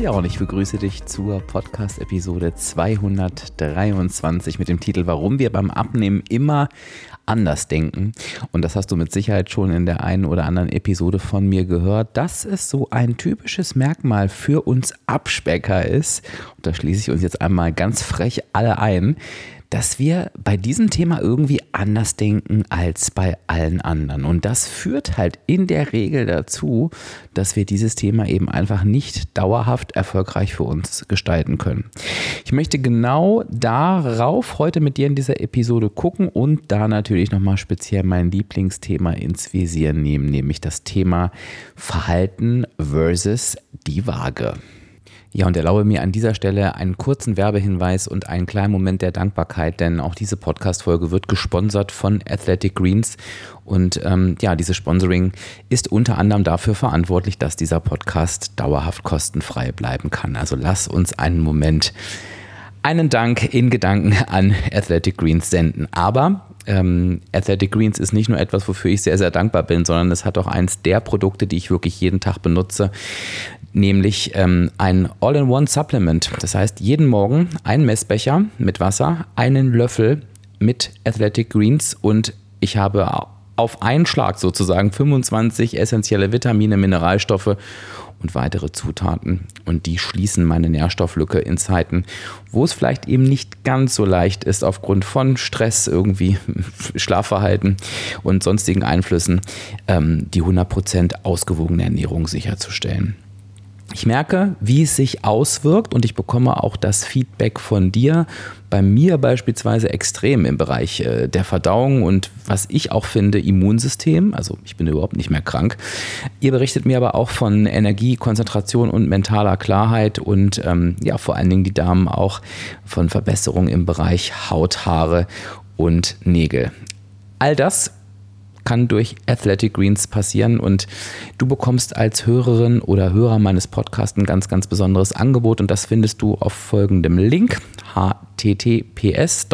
Ja, und ich begrüße dich zur Podcast-Episode 223 mit dem Titel Warum wir beim Abnehmen immer anders denken. Und das hast du mit Sicherheit schon in der einen oder anderen Episode von mir gehört, dass es so ein typisches Merkmal für uns Abspecker ist. Und da schließe ich uns jetzt einmal ganz frech alle ein, dass wir bei diesem Thema irgendwie anders denken als bei allen anderen. Und das führt halt in der Regel dazu, dass wir dieses Thema eben einfach nicht dauerhaft erfolgreich für uns gestalten können. Ich möchte genau darauf heute mit dir in dieser Episode gucken und da natürlich nochmal speziell mein Lieblingsthema ins Visier nehmen, nämlich das Thema Verhalten versus die Waage. Ja, und erlaube mir an dieser Stelle einen kurzen Werbehinweis und einen kleinen Moment der Dankbarkeit, denn auch diese Podcast-Folge wird gesponsert von Athletic Greens. Und ähm, ja, dieses Sponsoring ist unter anderem dafür verantwortlich, dass dieser Podcast dauerhaft kostenfrei bleiben kann. Also lass uns einen Moment einen Dank in Gedanken an Athletic Greens senden. Aber ähm, Athletic Greens ist nicht nur etwas, wofür ich sehr, sehr dankbar bin, sondern es hat auch eins der Produkte, die ich wirklich jeden Tag benutze, nämlich ähm, ein All-in-One-Supplement. Das heißt, jeden Morgen ein Messbecher mit Wasser, einen Löffel mit Athletic Greens und ich habe auf einen Schlag sozusagen 25 essentielle Vitamine, Mineralstoffe und weitere Zutaten. Und die schließen meine Nährstofflücke in Zeiten, wo es vielleicht eben nicht ganz so leicht ist, aufgrund von Stress, irgendwie Schlafverhalten und sonstigen Einflüssen, ähm, die 100% ausgewogene Ernährung sicherzustellen. Ich merke, wie es sich auswirkt und ich bekomme auch das Feedback von dir. Bei mir beispielsweise extrem im Bereich äh, der Verdauung und was ich auch finde, Immunsystem. Also ich bin überhaupt nicht mehr krank. Ihr berichtet mir aber auch von Energie, Konzentration und mentaler Klarheit und ähm, ja, vor allen Dingen die Damen auch von Verbesserungen im Bereich Haut, Haare und Nägel. All das kann durch Athletic Greens passieren und du bekommst als Hörerin oder Hörer meines Podcasts ein ganz, ganz besonderes Angebot und das findest du auf folgendem Link https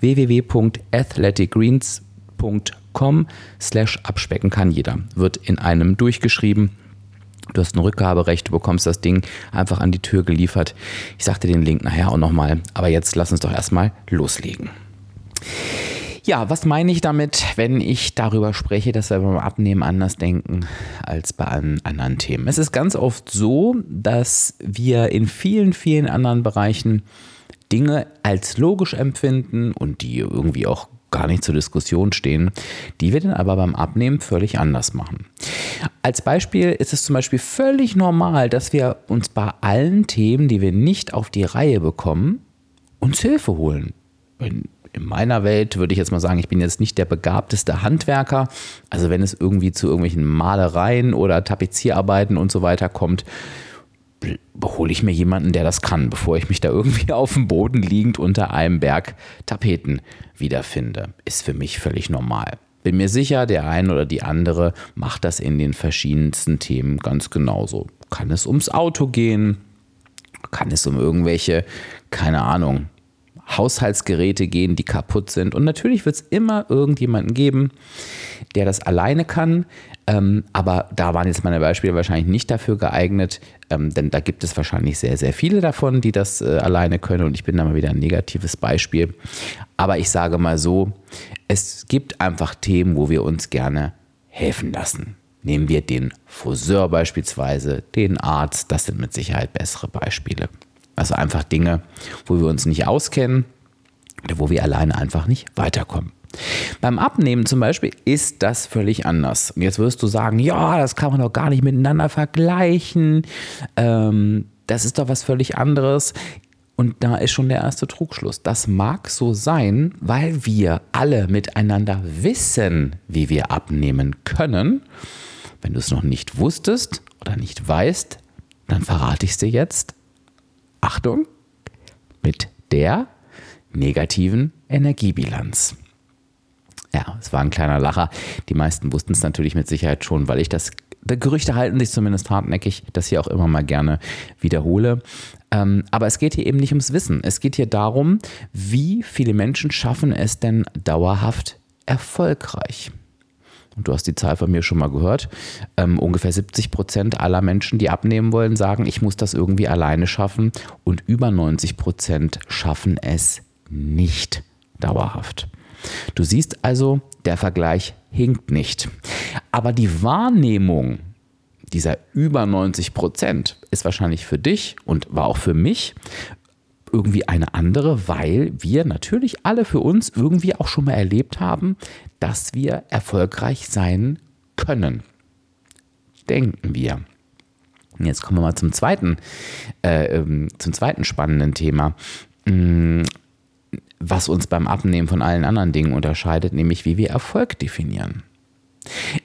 www.athleticgreens.com slash abspecken kann jeder. Wird in einem durchgeschrieben. Du hast ein Rückgaberecht, du bekommst das Ding einfach an die Tür geliefert. Ich sagte den Link nachher auch nochmal, aber jetzt lass uns doch erstmal loslegen. Ja, was meine ich damit, wenn ich darüber spreche, dass wir beim Abnehmen anders denken als bei anderen Themen? Es ist ganz oft so, dass wir in vielen, vielen anderen Bereichen Dinge als logisch empfinden und die irgendwie auch gar nicht zur Diskussion stehen, die wir dann aber beim Abnehmen völlig anders machen. Als Beispiel ist es zum Beispiel völlig normal, dass wir uns bei allen Themen, die wir nicht auf die Reihe bekommen, uns Hilfe holen. In meiner Welt würde ich jetzt mal sagen, ich bin jetzt nicht der begabteste Handwerker. Also wenn es irgendwie zu irgendwelchen Malereien oder Tapezierarbeiten und so weiter kommt, hole ich mir jemanden, der das kann, bevor ich mich da irgendwie auf dem Boden liegend unter einem Berg Tapeten wiederfinde. Ist für mich völlig normal. Bin mir sicher, der eine oder die andere macht das in den verschiedensten Themen ganz genauso. Kann es ums Auto gehen? Kann es um irgendwelche, keine Ahnung, Haushaltsgeräte gehen, die kaputt sind. Und natürlich wird es immer irgendjemanden geben, der das alleine kann. Ähm, aber da waren jetzt meine Beispiele wahrscheinlich nicht dafür geeignet, ähm, denn da gibt es wahrscheinlich sehr, sehr viele davon, die das äh, alleine können. Und ich bin da mal wieder ein negatives Beispiel. Aber ich sage mal so, es gibt einfach Themen, wo wir uns gerne helfen lassen. Nehmen wir den Friseur beispielsweise, den Arzt, das sind mit Sicherheit bessere Beispiele. Also einfach Dinge, wo wir uns nicht auskennen oder wo wir alleine einfach nicht weiterkommen. Beim Abnehmen zum Beispiel ist das völlig anders. Und jetzt wirst du sagen, ja, das kann man doch gar nicht miteinander vergleichen. Ähm, das ist doch was völlig anderes. Und da ist schon der erste Trugschluss. Das mag so sein, weil wir alle miteinander wissen, wie wir abnehmen können. Wenn du es noch nicht wusstest oder nicht weißt, dann verrate ich es dir jetzt. Achtung, mit der negativen Energiebilanz. Ja, es war ein kleiner Lacher. Die meisten wussten es natürlich mit Sicherheit schon, weil ich das, Gerüchte halten sich zumindest hartnäckig, das hier auch immer mal gerne wiederhole. Ähm, aber es geht hier eben nicht ums Wissen. Es geht hier darum, wie viele Menschen schaffen es denn dauerhaft erfolgreich. Und du hast die Zahl von mir schon mal gehört. Ähm, ungefähr 70 Prozent aller Menschen, die abnehmen wollen, sagen, ich muss das irgendwie alleine schaffen. Und über 90 Prozent schaffen es nicht dauerhaft. Du siehst also, der Vergleich hinkt nicht. Aber die Wahrnehmung dieser über 90 Prozent ist wahrscheinlich für dich und war auch für mich irgendwie eine andere, weil wir natürlich alle für uns irgendwie auch schon mal erlebt haben, dass wir erfolgreich sein können. Denken wir. Jetzt kommen wir mal zum zweiten, äh, ähm, zum zweiten spannenden Thema. Mm, was uns beim Abnehmen von allen anderen Dingen unterscheidet, nämlich wie wir Erfolg definieren.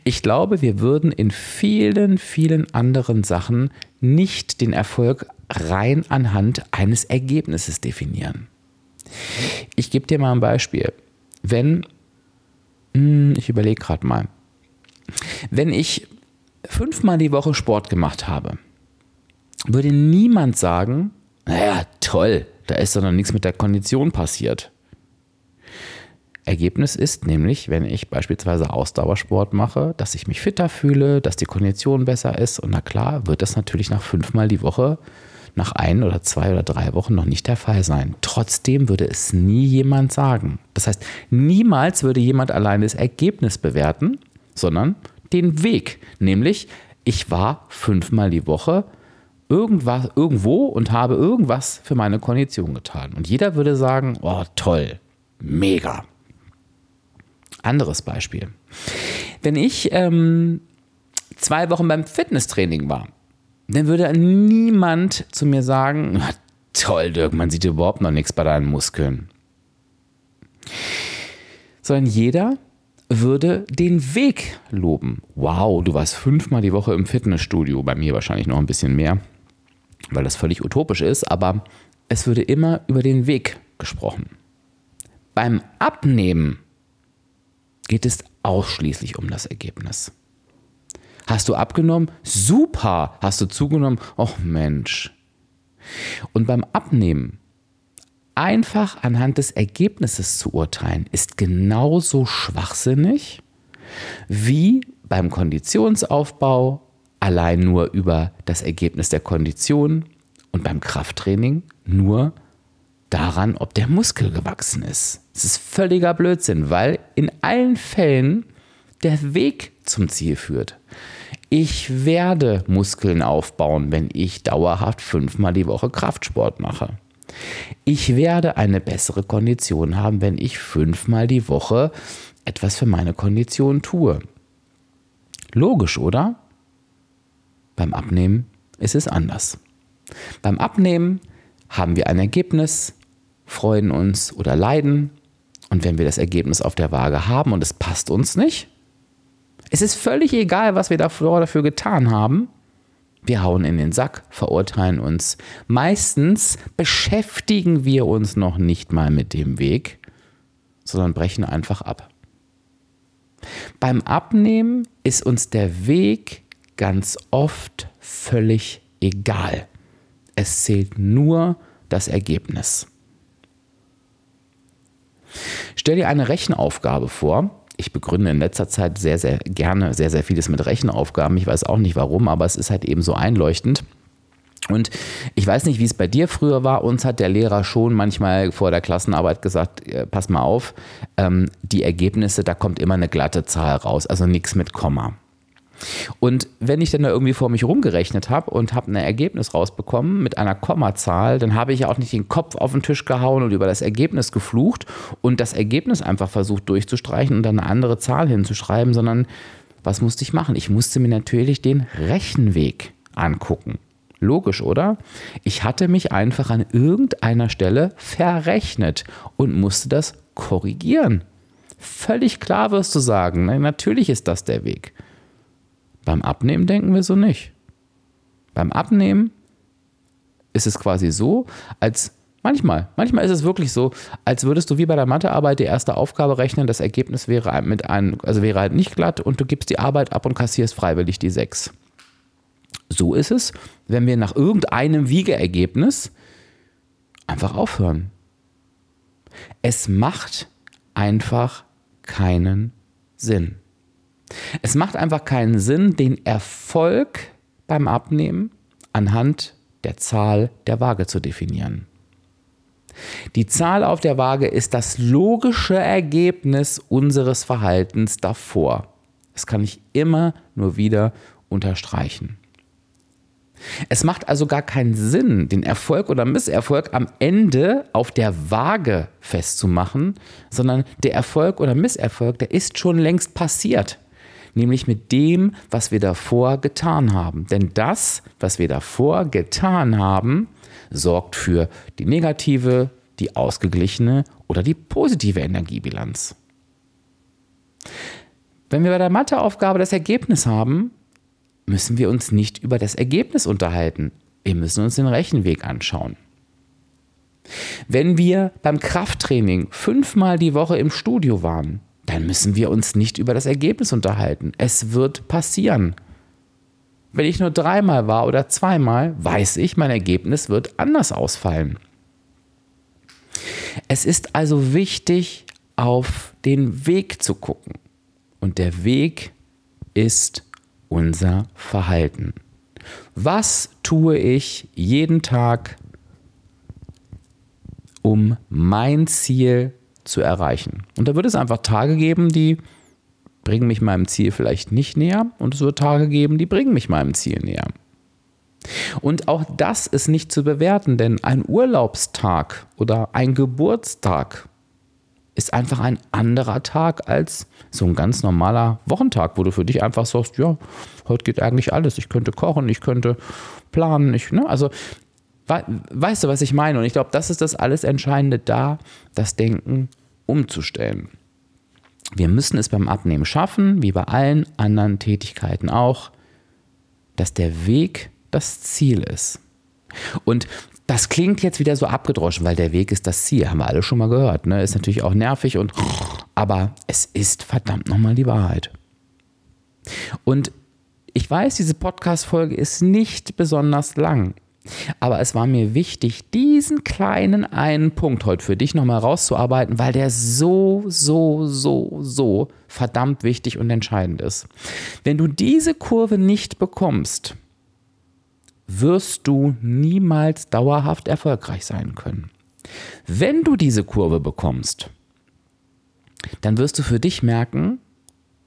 Ich glaube, wir würden in vielen, vielen anderen Sachen nicht den Erfolg rein anhand eines Ergebnisses definieren. Ich gebe dir mal ein Beispiel. Wenn, hm, ich überlege gerade mal, wenn ich fünfmal die Woche Sport gemacht habe, würde niemand sagen, naja, toll, da ist doch noch nichts mit der Kondition passiert. Ergebnis ist nämlich, wenn ich beispielsweise Ausdauersport mache, dass ich mich fitter fühle, dass die Kondition besser ist. Und na klar, wird das natürlich nach fünfmal die Woche, nach ein oder zwei oder drei Wochen noch nicht der Fall sein. Trotzdem würde es nie jemand sagen. Das heißt, niemals würde jemand allein das Ergebnis bewerten, sondern den Weg. Nämlich, ich war fünfmal die Woche irgendwas, irgendwo und habe irgendwas für meine Kondition getan. Und jeder würde sagen, oh toll, mega. Anderes Beispiel. Wenn ich ähm, zwei Wochen beim Fitnesstraining war, dann würde niemand zu mir sagen, toll, Dirk, man sieht überhaupt noch nichts bei deinen Muskeln. Sondern jeder würde den Weg loben. Wow, du warst fünfmal die Woche im Fitnessstudio, bei mir wahrscheinlich noch ein bisschen mehr, weil das völlig utopisch ist, aber es würde immer über den Weg gesprochen. Beim Abnehmen geht es ausschließlich um das Ergebnis. Hast du abgenommen? Super. Hast du zugenommen? Och Mensch. Und beim Abnehmen einfach anhand des Ergebnisses zu urteilen, ist genauso schwachsinnig wie beim Konditionsaufbau allein nur über das Ergebnis der Kondition und beim Krafttraining nur daran, ob der Muskel gewachsen ist. Es ist völliger Blödsinn, weil in allen Fällen der Weg zum Ziel führt. Ich werde Muskeln aufbauen, wenn ich dauerhaft fünfmal die Woche Kraftsport mache. Ich werde eine bessere Kondition haben, wenn ich fünfmal die Woche etwas für meine Kondition tue. Logisch, oder? Beim Abnehmen ist es anders. Beim Abnehmen haben wir ein Ergebnis, freuen uns oder leiden. Und wenn wir das Ergebnis auf der Waage haben und es passt uns nicht, es ist völlig egal, was wir davor dafür getan haben. Wir hauen in den Sack, verurteilen uns. Meistens beschäftigen wir uns noch nicht mal mit dem Weg, sondern brechen einfach ab. Beim Abnehmen ist uns der Weg ganz oft völlig egal. Es zählt nur das Ergebnis. Stell dir eine Rechenaufgabe vor. Ich begründe in letzter Zeit sehr, sehr gerne sehr, sehr vieles mit Rechenaufgaben. Ich weiß auch nicht warum, aber es ist halt eben so einleuchtend. Und ich weiß nicht, wie es bei dir früher war. Uns hat der Lehrer schon manchmal vor der Klassenarbeit gesagt, äh, pass mal auf, ähm, die Ergebnisse, da kommt immer eine glatte Zahl raus, also nichts mit Komma. Und wenn ich dann da irgendwie vor mich rumgerechnet habe und habe ein Ergebnis rausbekommen mit einer Kommazahl, dann habe ich ja auch nicht den Kopf auf den Tisch gehauen und über das Ergebnis geflucht und das Ergebnis einfach versucht durchzustreichen und dann eine andere Zahl hinzuschreiben, sondern was musste ich machen? Ich musste mir natürlich den Rechenweg angucken. Logisch, oder? Ich hatte mich einfach an irgendeiner Stelle verrechnet und musste das korrigieren. Völlig klar wirst du sagen, natürlich ist das der Weg. Beim Abnehmen denken wir so nicht. Beim Abnehmen ist es quasi so, als Manchmal. Manchmal ist es wirklich so, als würdest du wie bei der Mathearbeit die erste Aufgabe rechnen, das Ergebnis wäre mit einem, also wäre halt nicht glatt und du gibst die Arbeit ab und kassierst freiwillig die 6. So ist es, wenn wir nach irgendeinem Wiegeergebnis einfach aufhören. Es macht einfach keinen Sinn. Es macht einfach keinen Sinn, den Erfolg beim Abnehmen anhand der Zahl der Waage zu definieren. Die Zahl auf der Waage ist das logische Ergebnis unseres Verhaltens davor. Das kann ich immer nur wieder unterstreichen. Es macht also gar keinen Sinn, den Erfolg oder Misserfolg am Ende auf der Waage festzumachen, sondern der Erfolg oder Misserfolg, der ist schon längst passiert. Nämlich mit dem, was wir davor getan haben. Denn das, was wir davor getan haben, sorgt für die negative, die ausgeglichene oder die positive Energiebilanz. Wenn wir bei der Matheaufgabe das Ergebnis haben, müssen wir uns nicht über das Ergebnis unterhalten. Wir müssen uns den Rechenweg anschauen. Wenn wir beim Krafttraining fünfmal die Woche im Studio waren, dann müssen wir uns nicht über das Ergebnis unterhalten. Es wird passieren. Wenn ich nur dreimal war oder zweimal, weiß ich, mein Ergebnis wird anders ausfallen. Es ist also wichtig, auf den Weg zu gucken. Und der Weg ist unser Verhalten. Was tue ich jeden Tag, um mein Ziel zu erreichen? Und da wird es einfach Tage geben, die bringen mich meinem Ziel vielleicht nicht näher und es wird Tage geben, die bringen mich meinem Ziel näher. Und auch das ist nicht zu bewerten, denn ein Urlaubstag oder ein Geburtstag ist einfach ein anderer Tag als so ein ganz normaler Wochentag, wo du für dich einfach sagst, ja, heute geht eigentlich alles. Ich könnte kochen, ich könnte planen, ich, ne? Also weißt du, was ich meine? Und ich glaube, das ist das alles Entscheidende da, das Denken umzustellen. Wir müssen es beim Abnehmen schaffen, wie bei allen anderen Tätigkeiten auch, dass der Weg das Ziel ist. Und das klingt jetzt wieder so abgedroschen, weil der Weg ist das Ziel, haben wir alle schon mal gehört. Ne? Ist natürlich auch nervig und aber es ist verdammt nochmal die Wahrheit. Und ich weiß, diese Podcast-Folge ist nicht besonders lang. Aber es war mir wichtig, diesen kleinen einen Punkt heute für dich nochmal rauszuarbeiten, weil der so, so, so, so verdammt wichtig und entscheidend ist. Wenn du diese Kurve nicht bekommst, wirst du niemals dauerhaft erfolgreich sein können. Wenn du diese Kurve bekommst, dann wirst du für dich merken,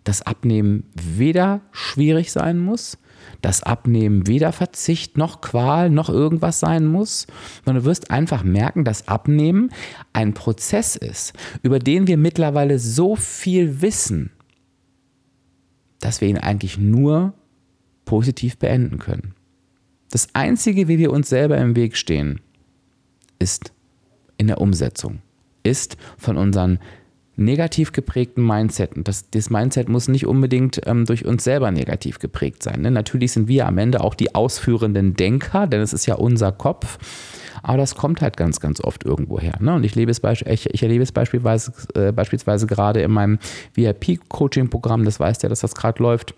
dass Abnehmen weder schwierig sein muss, dass Abnehmen weder Verzicht noch Qual noch irgendwas sein muss, sondern du wirst einfach merken, dass Abnehmen ein Prozess ist, über den wir mittlerweile so viel wissen, dass wir ihn eigentlich nur positiv beenden können. Das Einzige, wie wir uns selber im Weg stehen, ist in der Umsetzung, ist von unseren negativ geprägten Mindset. Und das, das Mindset muss nicht unbedingt ähm, durch uns selber negativ geprägt sein. Ne? Natürlich sind wir am Ende auch die ausführenden Denker, denn es ist ja unser Kopf. Aber das kommt halt ganz, ganz oft irgendwo her. Ne? Und ich, lebe es ich, ich erlebe es beispielsweise, äh, beispielsweise gerade in meinem VIP-Coaching-Programm, das weißt ja, dass das gerade läuft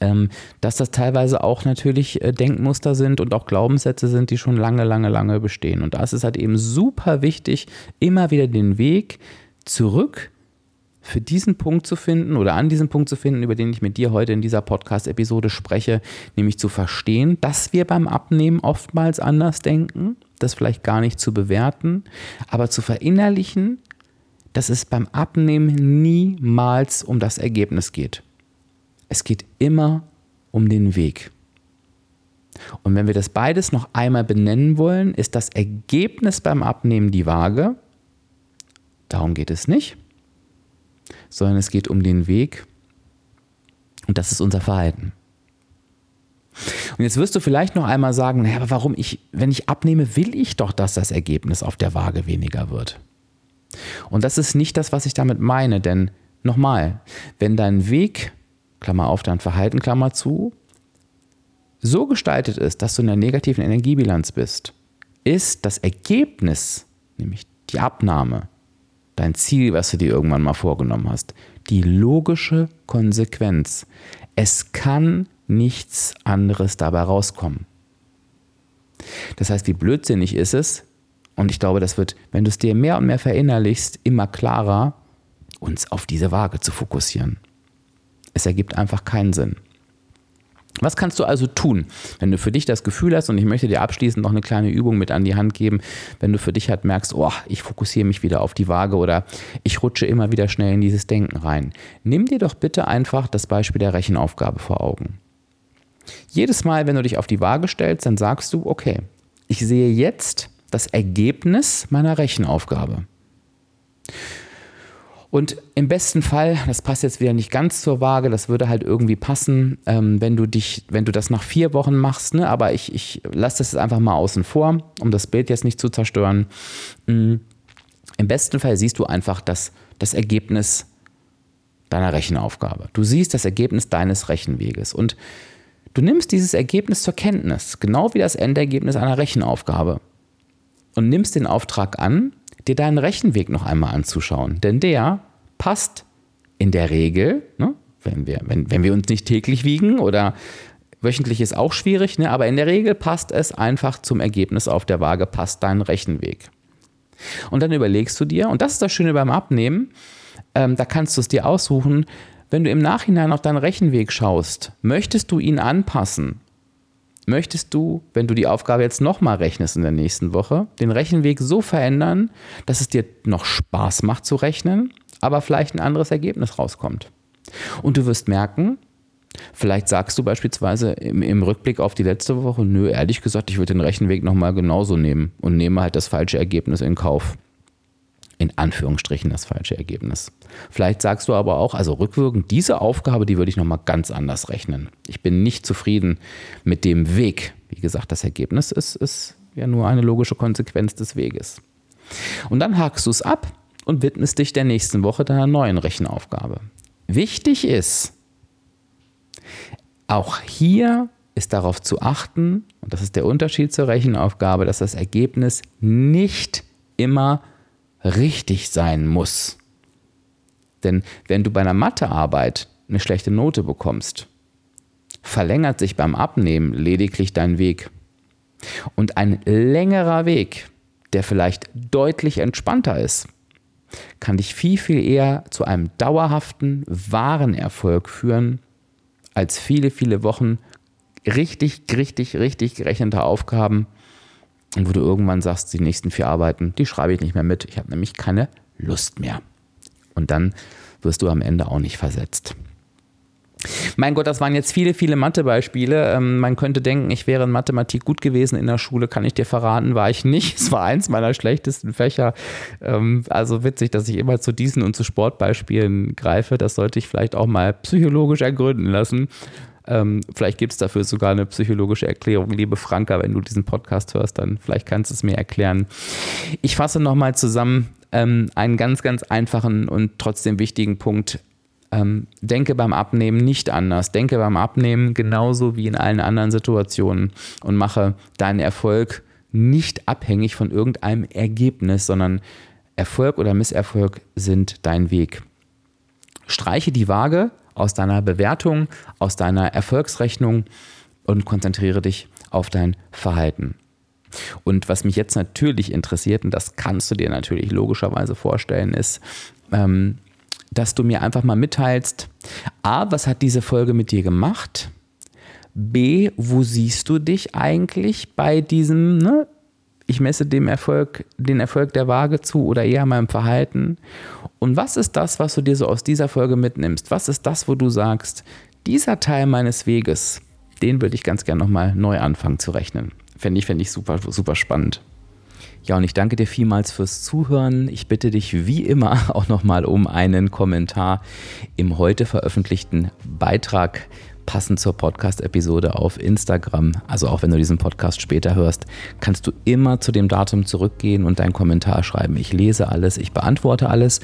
ähm, dass das teilweise auch natürlich äh, Denkmuster sind und auch Glaubenssätze sind, die schon lange, lange, lange bestehen. Und da ist es halt eben super wichtig, immer wieder den Weg zurück für diesen Punkt zu finden oder an diesen Punkt zu finden, über den ich mit dir heute in dieser Podcast-Episode spreche, nämlich zu verstehen, dass wir beim Abnehmen oftmals anders denken, das vielleicht gar nicht zu bewerten, aber zu verinnerlichen, dass es beim Abnehmen niemals um das Ergebnis geht. Es geht immer um den Weg. Und wenn wir das beides noch einmal benennen wollen, ist das Ergebnis beim Abnehmen die Waage. Darum geht es nicht, sondern es geht um den Weg und das ist unser Verhalten. Und jetzt wirst du vielleicht noch einmal sagen, naja, aber warum ich, wenn ich abnehme, will ich doch, dass das Ergebnis auf der Waage weniger wird. Und das ist nicht das, was ich damit meine, denn nochmal, wenn dein Weg Klammer auf, dein Verhalten, Klammer zu, so gestaltet ist, dass du in der negativen Energiebilanz bist, ist das Ergebnis, nämlich die Abnahme, dein Ziel, was du dir irgendwann mal vorgenommen hast, die logische Konsequenz. Es kann nichts anderes dabei rauskommen. Das heißt, wie blödsinnig ist es, und ich glaube, das wird, wenn du es dir mehr und mehr verinnerlichst, immer klarer, uns auf diese Waage zu fokussieren. Es ergibt einfach keinen Sinn. Was kannst du also tun, wenn du für dich das Gefühl hast, und ich möchte dir abschließend noch eine kleine Übung mit an die Hand geben, wenn du für dich halt merkst, oh, ich fokussiere mich wieder auf die Waage oder ich rutsche immer wieder schnell in dieses Denken rein. Nimm dir doch bitte einfach das Beispiel der Rechenaufgabe vor Augen. Jedes Mal, wenn du dich auf die Waage stellst, dann sagst du, okay, ich sehe jetzt das Ergebnis meiner Rechenaufgabe. Und im besten Fall, das passt jetzt wieder nicht ganz zur Waage, das würde halt irgendwie passen, ähm, wenn du dich, wenn du das nach vier Wochen machst, ne? aber ich, ich lasse das jetzt einfach mal außen vor, um das Bild jetzt nicht zu zerstören. Mhm. Im besten Fall siehst du einfach das, das Ergebnis deiner Rechenaufgabe. Du siehst das Ergebnis deines Rechenweges und du nimmst dieses Ergebnis zur Kenntnis, genau wie das Endergebnis einer Rechenaufgabe und nimmst den Auftrag an, dir deinen Rechenweg noch einmal anzuschauen. Denn der passt in der Regel, ne, wenn, wir, wenn, wenn wir uns nicht täglich wiegen oder wöchentlich ist auch schwierig, ne, aber in der Regel passt es einfach zum Ergebnis auf der Waage, passt dein Rechenweg. Und dann überlegst du dir, und das ist das Schöne beim Abnehmen, ähm, da kannst du es dir aussuchen, wenn du im Nachhinein auf deinen Rechenweg schaust, möchtest du ihn anpassen möchtest du, wenn du die Aufgabe jetzt nochmal rechnest in der nächsten Woche, den Rechenweg so verändern, dass es dir noch Spaß macht zu rechnen, aber vielleicht ein anderes Ergebnis rauskommt. Und du wirst merken, vielleicht sagst du beispielsweise im, im Rückblick auf die letzte Woche, nö, ehrlich gesagt, ich würde den Rechenweg nochmal genauso nehmen und nehme halt das falsche Ergebnis in Kauf in Anführungsstrichen das falsche Ergebnis. Vielleicht sagst du aber auch, also rückwirkend, diese Aufgabe, die würde ich nochmal ganz anders rechnen. Ich bin nicht zufrieden mit dem Weg. Wie gesagt, das Ergebnis ist, ist ja nur eine logische Konsequenz des Weges. Und dann hakst du es ab und widmest dich der nächsten Woche deiner neuen Rechenaufgabe. Wichtig ist, auch hier ist darauf zu achten, und das ist der Unterschied zur Rechenaufgabe, dass das Ergebnis nicht immer richtig sein muss. Denn wenn du bei einer Mathearbeit eine schlechte Note bekommst, verlängert sich beim Abnehmen lediglich dein Weg. Und ein längerer Weg, der vielleicht deutlich entspannter ist, kann dich viel, viel eher zu einem dauerhaften, wahren Erfolg führen, als viele, viele Wochen richtig, richtig, richtig gerechneter Aufgaben, und wo du irgendwann sagst, die nächsten vier Arbeiten, die schreibe ich nicht mehr mit. Ich habe nämlich keine Lust mehr. Und dann wirst du am Ende auch nicht versetzt. Mein Gott, das waren jetzt viele, viele Mathebeispiele. Ähm, man könnte denken, ich wäre in Mathematik gut gewesen in der Schule, kann ich dir verraten, war ich nicht. Es war eins meiner schlechtesten Fächer. Ähm, also witzig, dass ich immer zu diesen und zu Sportbeispielen greife. Das sollte ich vielleicht auch mal psychologisch ergründen lassen. Ähm, vielleicht gibt es dafür sogar eine psychologische Erklärung. Liebe Franka, wenn du diesen Podcast hörst, dann vielleicht kannst du es mir erklären. Ich fasse nochmal zusammen ähm, einen ganz, ganz einfachen und trotzdem wichtigen Punkt. Ähm, denke beim Abnehmen nicht anders. Denke beim Abnehmen genauso wie in allen anderen Situationen und mache deinen Erfolg nicht abhängig von irgendeinem Ergebnis, sondern Erfolg oder Misserfolg sind dein Weg. Streiche die Waage aus deiner Bewertung, aus deiner Erfolgsrechnung und konzentriere dich auf dein Verhalten. Und was mich jetzt natürlich interessiert, und das kannst du dir natürlich logischerweise vorstellen, ist, ähm, dass du mir einfach mal mitteilst, a, was hat diese Folge mit dir gemacht? B, wo siehst du dich eigentlich bei diesem, ne? Ich messe dem Erfolg, den Erfolg der Waage zu oder eher meinem Verhalten? Und was ist das, was du dir so aus dieser Folge mitnimmst? Was ist das, wo du sagst, dieser Teil meines Weges, den würde ich ganz gerne nochmal neu anfangen zu rechnen? Fände ich, fände ich super, super spannend. Ja, und ich danke dir vielmals fürs Zuhören. Ich bitte dich wie immer auch nochmal um einen Kommentar im heute veröffentlichten Beitrag passend zur Podcast-Episode auf Instagram. Also auch wenn du diesen Podcast später hörst, kannst du immer zu dem Datum zurückgehen und deinen Kommentar schreiben. Ich lese alles, ich beantworte alles.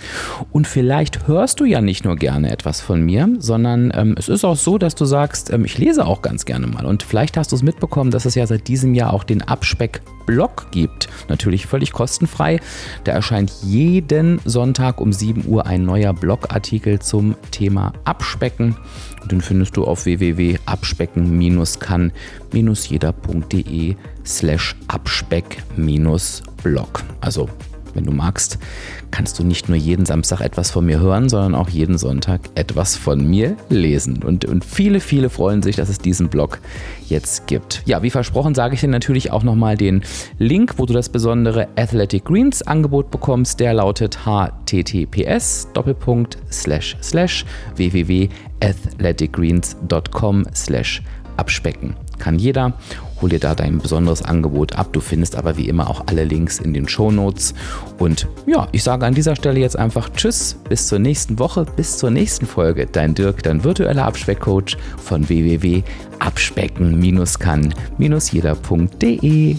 Und vielleicht hörst du ja nicht nur gerne etwas von mir, sondern ähm, es ist auch so, dass du sagst, ähm, ich lese auch ganz gerne mal. Und vielleicht hast du es mitbekommen, dass es ja seit diesem Jahr auch den Abspeck Blog gibt. Natürlich völlig kostenfrei. Da erscheint jeden Sonntag um 7 Uhr ein neuer Blogartikel zum Thema Abspecken. Den findest du auf www.abspecken-kann-jeder.de slash abspeck-blog. Also wenn du magst, kannst du nicht nur jeden Samstag etwas von mir hören, sondern auch jeden Sonntag etwas von mir lesen. Und, und viele, viele freuen sich, dass es diesen Blog jetzt gibt. Ja, wie versprochen, sage ich dir natürlich auch nochmal den Link, wo du das besondere Athletic Greens Angebot bekommst. Der lautet https www.athleticgreens.com abspecken. Kann jeder Hol dir da dein besonderes Angebot ab. Du findest aber wie immer auch alle Links in den Show Notes. Und ja, ich sage an dieser Stelle jetzt einfach Tschüss, bis zur nächsten Woche, bis zur nächsten Folge. Dein Dirk, dein virtueller Abspeckcoach von www.abspecken-kann-jeder.de.